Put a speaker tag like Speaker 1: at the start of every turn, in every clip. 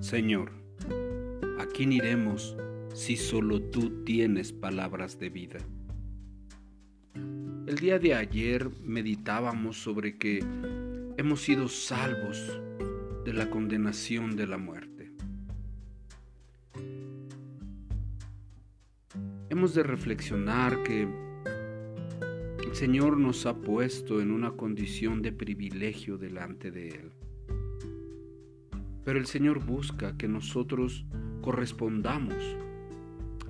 Speaker 1: Señor, ¿a quién iremos si solo tú tienes palabras de vida? El día de ayer meditábamos sobre que hemos sido salvos de la condenación de la muerte. Hemos de reflexionar que el Señor nos ha puesto en una condición de privilegio delante de Él. Pero el Señor busca que nosotros correspondamos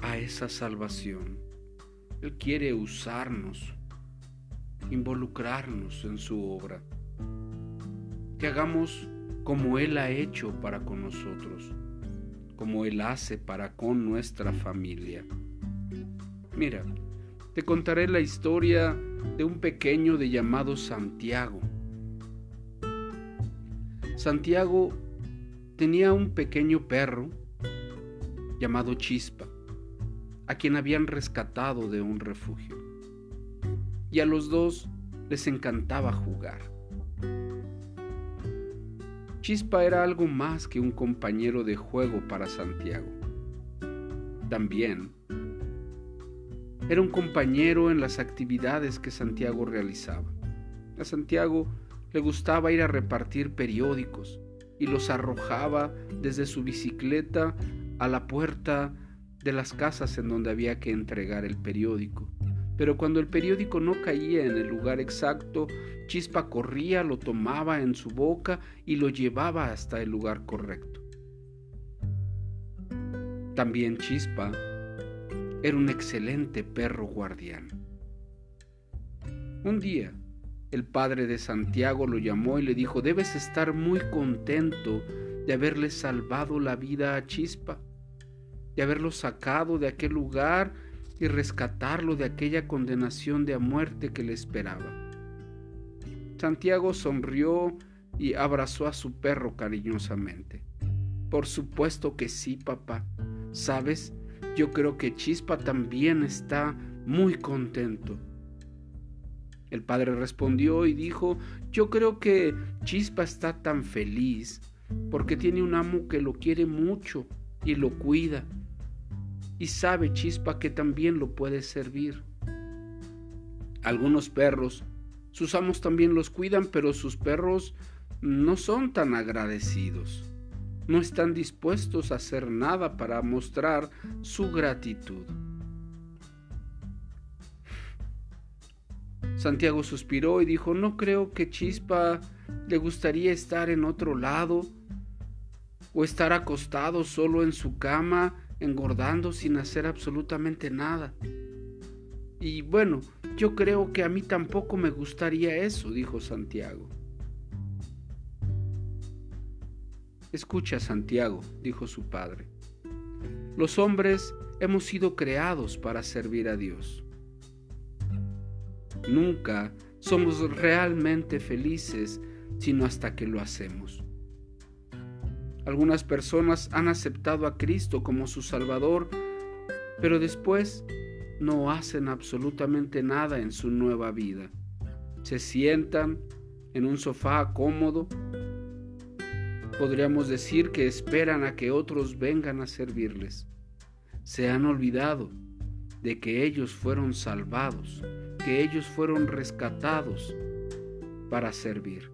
Speaker 1: a esa salvación. Él quiere usarnos, involucrarnos en su obra. Que hagamos como Él ha hecho para con nosotros, como Él hace para con nuestra familia. Mira, te contaré la historia de un pequeño de llamado Santiago. Santiago tenía un pequeño perro llamado Chispa, a quien habían rescatado de un refugio. Y a los dos les encantaba jugar. Chispa era algo más que un compañero de juego para Santiago. También era un compañero en las actividades que Santiago realizaba. A Santiago le gustaba ir a repartir periódicos, y los arrojaba desde su bicicleta a la puerta de las casas en donde había que entregar el periódico. Pero cuando el periódico no caía en el lugar exacto, Chispa corría, lo tomaba en su boca y lo llevaba hasta el lugar correcto. También Chispa era un excelente perro guardián. Un día, el padre de Santiago lo llamó y le dijo, debes estar muy contento de haberle salvado la vida a Chispa, de haberlo sacado de aquel lugar y rescatarlo de aquella condenación de a muerte que le esperaba. Santiago sonrió y abrazó a su perro cariñosamente. Por supuesto que sí, papá. Sabes, yo creo que Chispa también está muy contento. El padre respondió y dijo, yo creo que Chispa está tan feliz porque tiene un amo que lo quiere mucho y lo cuida. Y sabe Chispa que también lo puede servir. Algunos perros, sus amos también los cuidan, pero sus perros no son tan agradecidos. No están dispuestos a hacer nada para mostrar su gratitud. Santiago suspiró y dijo, no creo que Chispa le gustaría estar en otro lado o estar acostado solo en su cama, engordando sin hacer absolutamente nada. Y bueno, yo creo que a mí tampoco me gustaría eso, dijo Santiago. Escucha, Santiago, dijo su padre. Los hombres hemos sido creados para servir a Dios. Nunca somos realmente felices sino hasta que lo hacemos. Algunas personas han aceptado a Cristo como su Salvador, pero después no hacen absolutamente nada en su nueva vida. Se sientan en un sofá cómodo. Podríamos decir que esperan a que otros vengan a servirles. Se han olvidado de que ellos fueron salvados que ellos fueron rescatados para servir.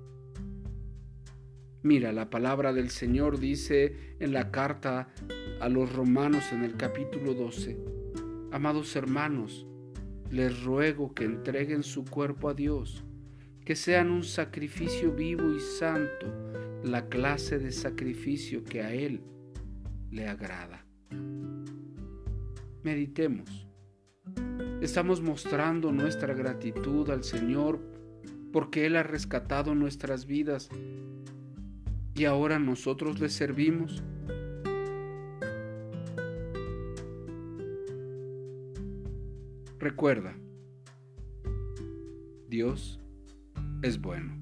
Speaker 1: Mira, la palabra del Señor dice en la carta a los romanos en el capítulo 12, Amados hermanos, les ruego que entreguen su cuerpo a Dios, que sean un sacrificio vivo y santo, la clase de sacrificio que a Él le agrada. Meditemos. Estamos mostrando nuestra gratitud al Señor porque Él ha rescatado nuestras vidas y ahora nosotros le servimos. Recuerda, Dios es bueno.